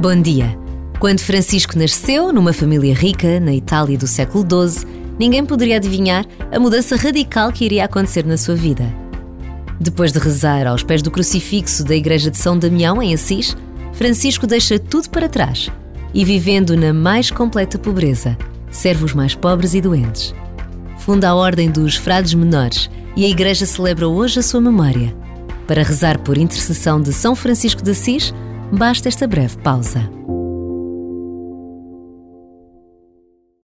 Bom dia. Quando Francisco nasceu, numa família rica, na Itália do século XII, ninguém poderia adivinhar a mudança radical que iria acontecer na sua vida. Depois de rezar aos pés do crucifixo da Igreja de São Damião, em Assis, Francisco deixa tudo para trás e, vivendo na mais completa pobreza, serve os mais pobres e doentes. Funda a Ordem dos Frades Menores e a Igreja celebra hoje a sua memória. Para rezar por intercessão de São Francisco de Assis, basta esta breve pausa.